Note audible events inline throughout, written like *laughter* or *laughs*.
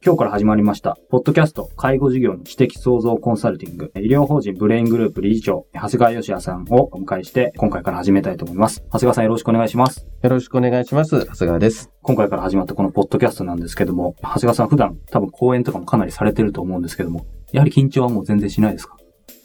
今日から始まりました、ポッドキャスト、介護事業の知的創造コンサルティング、医療法人ブレイングループ理事長、長谷川義也さんをお迎えして、今回から始めたいと思います。長谷川さんよろしくお願いします。よろしくお願いします。長谷川です。今回から始まったこのポッドキャストなんですけども、長谷川さん普段多分講演とかもかなりされてると思うんですけども、やはり緊張はもう全然しないですか？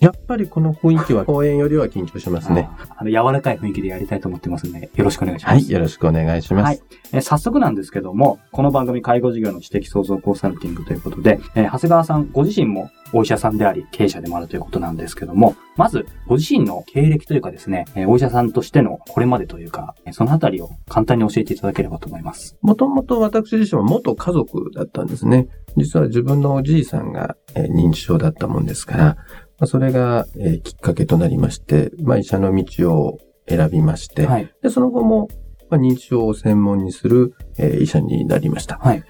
やっぱりこの雰囲気は *laughs* 公演よりは緊張しますね。あの、柔らかい雰囲気でやりたいと思ってますので、よろしくお願いします。はい、よろしくお願いします。はい。え早速なんですけども、この番組介護事業の知的創造コンサルティングということで、えー、長谷川さんご自身もお医者さんであり、経営者でもあるということなんですけども、まず、ご自身の経歴というかですね、えー、お医者さんとしてのこれまでというか、そのあたりを簡単に教えていただければと思います。もともと私自身は元家族だったんですね。実は自分のおじいさんが、えー、認知症だったもんですから、まあ、それが、えー、きっかけとなりまして、まあ、医者の道を選びまして、はい、でその後も、まあ、認知症を専門にする、えー、医者になりました。はい、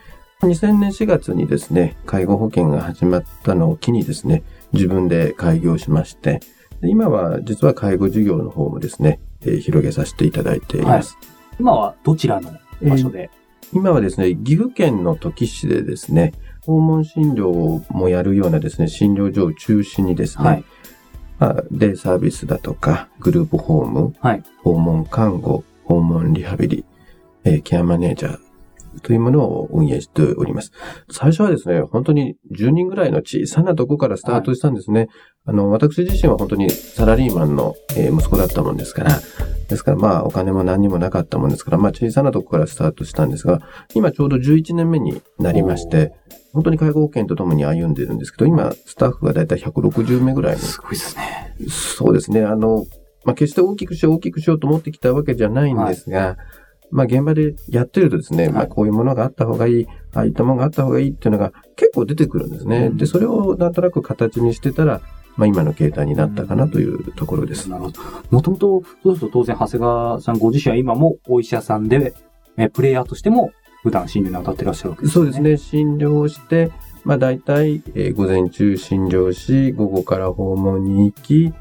2000年4月にですね、介護保険が始まったのを機にですね、自分で開業しまして、今は実は介護事業の方もですね、えー、広げさせていただいています。はい、今はどちらの場所で、えー、今はですね、岐阜県の土岐市でですね、訪問診療もやるようなですね、診療所を中心にですね、はい、まあ、デイサービスだとか、グループホーム、はい、訪問看護、訪問リハビリ、えー、ケアマネージャーというものを運営しております。最初はですね、本当に10人ぐらいの小さなとこからスタートしたんですね。はい、あの、私自身は本当にサラリーマンの、えー、息子だったもんですから、ですからまあお金も何にもなかったもんですから、まあ小さなとこからスタートしたんですが、今ちょうど11年目になりまして、本当に介護保険とともに歩んでるんですけど、今、スタッフがだいたい160名ぐらいすごいですね。そうですね。あの、まあ、決して大きくしよう、大きくしようと思ってきたわけじゃないんですが、はい、まあ、現場でやってるとですね、はい、まあ、こういうものがあった方がいい、ああいったものがあった方がいいっていうのが結構出てくるんですね。うん、で、それをなんとなく形にしてたら、まあ、今の形態になったかなというところです。なるほど。もともと、そうすると当然、長谷川さんご自身は今もお医者さんで、えプレイヤーとしても普段診療に当たってらっしゃるわけですね。そうですね。診療して、まあ大体、えー、午前中診療し、午後から訪問に行き、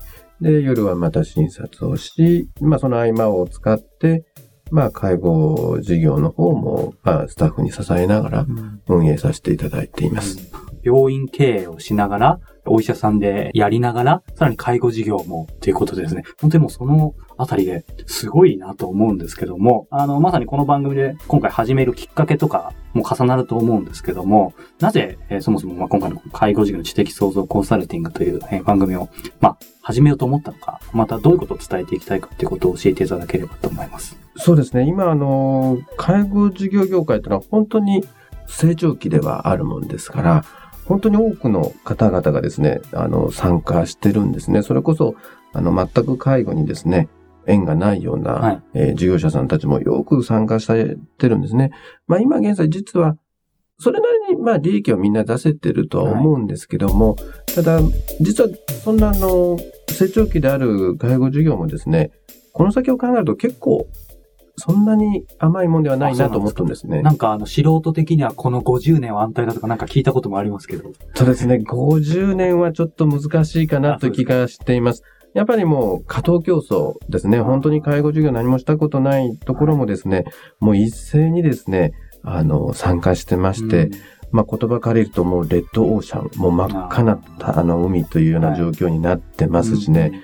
で、夜はまた診察をし、まあその合間を使って、まあ介護事業の方も、まあスタッフに支えながら運営させていただいています。うん病院経営をしながら、お医者さんでやりながら、さらに介護事業もということですね。本当にもうそのあたりですごいなと思うんですけども、あの、まさにこの番組で今回始めるきっかけとかも重なると思うんですけども、なぜ、えー、そもそもまあ今回の介護事業の知的創造コンサルティングという、えー、番組を、まあ、始めようと思ったのか、またどういうことを伝えていきたいかっていうことを教えていただければと思います。そうですね。今、あの、介護事業業界というのは本当に成長期ではあるもんですから、本当に多くの方々がですね、あの、参加してるんですね。それこそ、あの、全く介護にですね、縁がないような、はい、えー、事業者さんたちもよく参加されてるんですね。まあ今現在実は、それなりにまあ利益をみんな出せてるとは思うんですけども、はい、ただ、実はそんなあの、成長期である介護事業もですね、この先を考えると結構そんなに甘いもんではないなと思ったんですね。なんかあの素人的にはこの50年は安泰だとかなんか聞いたこともありますけど。そうですね。50年はちょっと難しいかなという気がしています。やっぱりもう、過当競争ですね。本当に介護授業何もしたことないところもですね、もう一斉にですね、あの、参加してまして、うん、まあ言葉借りるともうレッドオーシャン、もう真っ赤なあの海というような状況になってますしね。はいうん、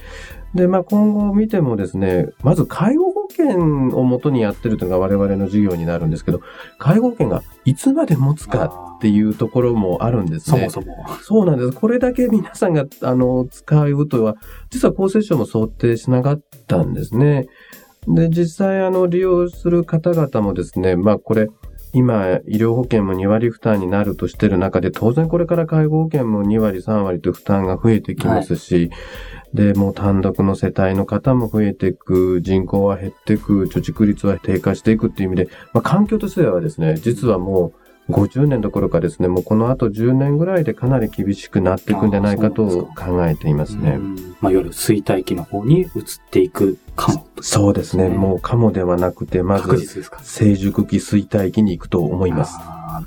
で、まあ今後見てもですね、まず介護険をもとにやってるというのが我々の事業になるんですけど、介護保険がいつまで持つかっていうところもあるんですね。そもそも。そうなんです。これだけ皆さんが、あの、使うとは、実は厚生省も想定しなかったんですね。で、実際、あの、利用する方々もですね、まあ、これ、今、医療保険も2割負担になるとしてる中で、当然これから介護保険も2割、3割と負担が増えてきますし、はい。で、もう単独の世帯の方も増えていく、人口は減っていく、貯蓄率は低下していくっていう意味で、まあ、環境としてはですね、実はもう、50年どころかですね、もうこの後10年ぐらいでかなり厳しくなっていくんじゃないかと考えていますね。まあ、夜衰退期の方に移っていくかも、そうですね。もうかもではなくて、まず、成熟期衰退期に行くと思います。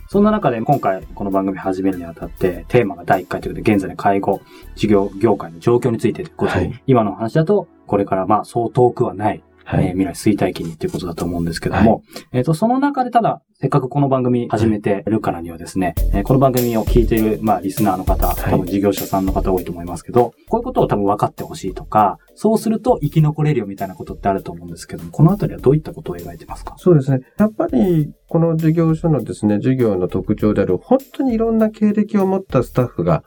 そんな中で今回この番組始めるにあたってテーマが第1回ということで現在の介護事業業界の状況についてということで、はい、今の話だとこれからまあそう遠くはない、えー、未来衰退期にっていうことだと思うんですけども、はい、えっ、ー、と、その中でただ、せっかくこの番組始めてるからにはですね、えー、この番組を聞いている、まあ、リスナーの方、多分事業者さんの方多いと思いますけど、こういうことを多分分かってほしいとか、そうすると生き残れるよみたいなことってあると思うんですけども、このあたりはどういったことを描いてますか？そうですね。やっぱり、この事業所のですね、事業の特徴である、本当にいろんな経歴を持ったスタッフが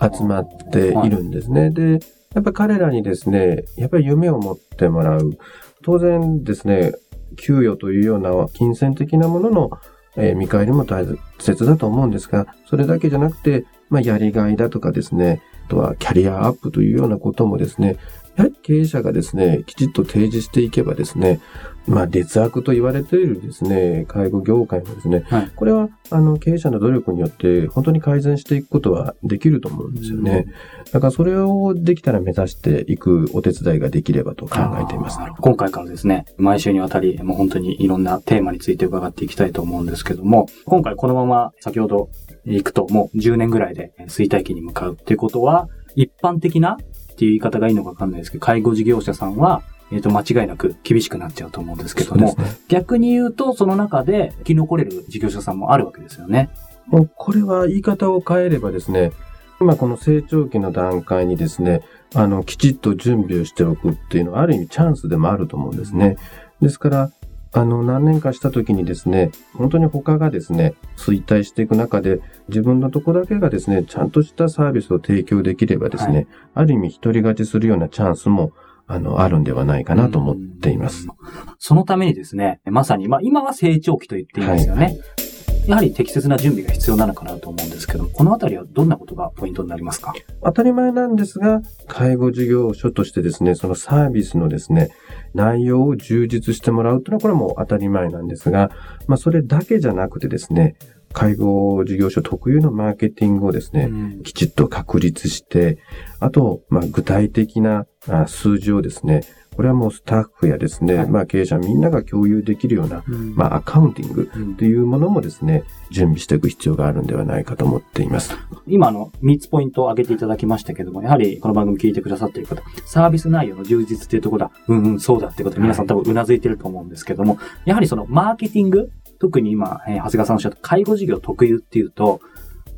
集まっているんですね。はい、で、やっぱり彼らにですね、やっぱり夢を持ってもらう。当然ですね、給与というような金銭的なものの、えー、見返りも大切だと思うんですが、それだけじゃなくて、まあ、やりがいだとかですね、あとはキャリアアップというようなこともですね、やはり経営者がですね、きちっと提示していけばですね、まあ、劣悪と言われているですね、介護業界もですね、はい、これは、あの、経営者の努力によって、本当に改善していくことはできると思うんですよね。だから、それをできたら目指していくお手伝いができればと考えています。今回からですね、毎週にわたり、もう本当にいろんなテーマについて伺っていきたいと思うんですけども、今回このまま先ほど行くと、もう10年ぐらいで衰退期に向かうっていうことは、一般的なっていう言い方がいいのかわかんないですけど、介護事業者さんは、えっ、ー、と、間違いなく厳しくなっちゃうと思うんですけども、ね、逆に言うと、その中で生き残れる事業者さんもあるわけですよね。もうこれは言い方を変えればですね、今この成長期の段階にですね、あの、きちっと準備をしておくっていうのはある意味チャンスでもあると思うんですね。ですから、あの、何年かした時にですね、本当に他がですね、衰退していく中で、自分のとこだけがですね、ちゃんとしたサービスを提供できればですね、はい、ある意味独り勝ちするようなチャンスもあの、あるんではないかなと思っています。そのためにですね、まさに、まあ今は成長期と言っていいんですよね。はいやはり適切な準備が必要なのかなと思うんですけども、このあたりはどんなことがポイントになりますか？当たり前なんですが、介護事業所としてですね、そのサービスのですね、内容を充実してもらうというのはこれはもう当たり前なんですが、まあそれだけじゃなくてですね、介護事業所特有のマーケティングをですね、うん、きちっと確立して、あと、まあ、具体的な数字をですね、これはもうスタッフやですね、はい、まあ経営者みんなが共有できるような、うん、まあアカウンティングというものもですね、準備していく必要があるんではないかと思っています。今の3つポイントを挙げていただきましたけども、やはりこの番組聞いてくださっている方、サービス内容の充実っていうところだ、うんうん、そうだってことで皆さん多分頷いてると思うんですけども、やはりそのマーケティング特に今、えー、長谷川さんおっしゃった介護事業特有っていうと、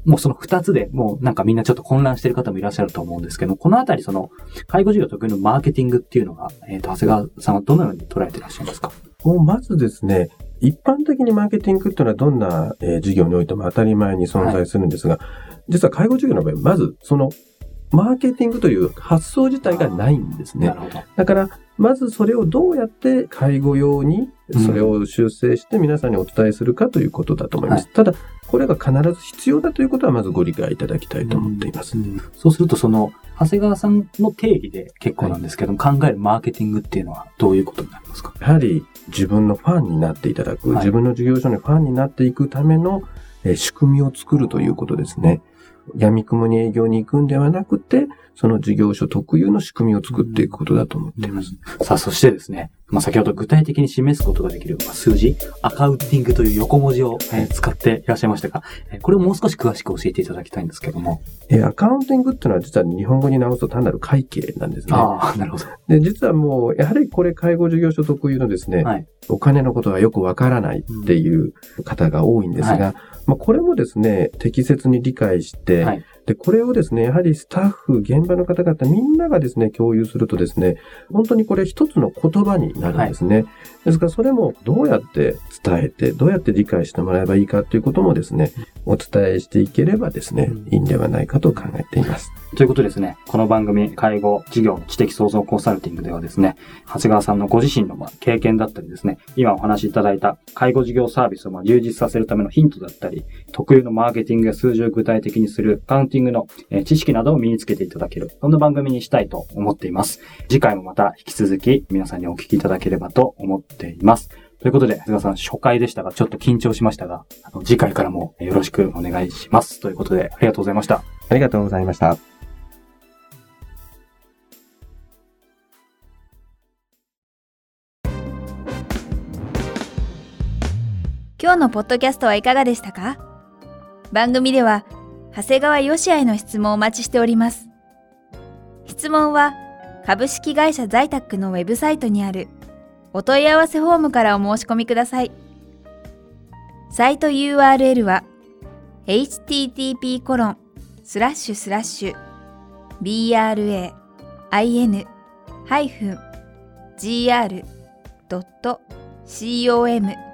もうその二つでもうなんかみんなちょっと混乱してる方もいらっしゃると思うんですけど、このあたりその介護事業特有のマーケティングっていうのが、えっ、ー、と、長谷川さんはどのように捉えていらっしゃいますか？もうまずですね、一般的にマーケティングっていうのはどんな、えー、事業においても当たり前に存在するんですが、はい、実は介護事業の場合、まずそのマーケティングという発想自体がないんですね。だから、まずそれをどうやって介護用にそれを修正して皆さんにお伝えするかということだと思います。うんはい、ただ、これが必ず必要だということはまずご理解いただきたいと思っています。うんうん、そうすると、その、長谷川さんの定義で結構なんですけども、はい、考えるマーケティングっていうのはどういうことになりますか？やはり自分のファンになっていただく、はい、自分の事業所のファンになっていくための、え仕組みを作るということですね。闇雲に営業に行くんではなくて、その事業所特有の仕組みを作っていくことだと思っています。さあ、そしてですね、まあ、先ほど具体的に示すことができる、まあ、数字、アカウンティングという横文字を、えー、使っていらっしゃいましたが、えー、これをもう少し詳しく教えていただきたいんですけども。えー、アカウンティングっていうのは実は日本語に直すと単なる会計なんですね。ああ、なるほど。で、実はもう、やはりこれ介護事業所特有のですね、はい、お金のことがよくわからないっていう方が多いんですが、はい、まあ、これもですね、適切に理解して、はいで、これをですね、やはりスタッフ、現場の方々、みんながですね、共有するとですね、本当にこれ一つの言葉になるんですね。はい、ですから、それもどうやって伝えて、どうやって理解してもらえばいいかということもですね、お伝えしていければですね、いいんではないかと考えています。ということですね、この番組、介護事業知的創造コンサルティングではですね、長谷川さんのご自身の経験だったりですね、今お話しいただいた介護事業サービスを充実させるためのヒントだったり、特有のマーケティングや数字を具体的にするカウンティングの知識などを身につけていただける、そんな番組にしたいと思っています。次回もまた引き続き皆さんにお聞きいただければと思っています。ということで、菅さん、初回でしたが、ちょっと緊張しましたが、あの次回からもよろしくお願いします。ということで、ありがとうございました。ありがとうございました。今日のポッドキャストはいかがでしたか？番組では、長谷川よしあへの質問をお待ちしております。質問は、株式会社在宅のウェブサイトにあるお問い合わせフォームからお申し込みください。サイト URL は http コロンスラッシュスラッシュ brain-gr.com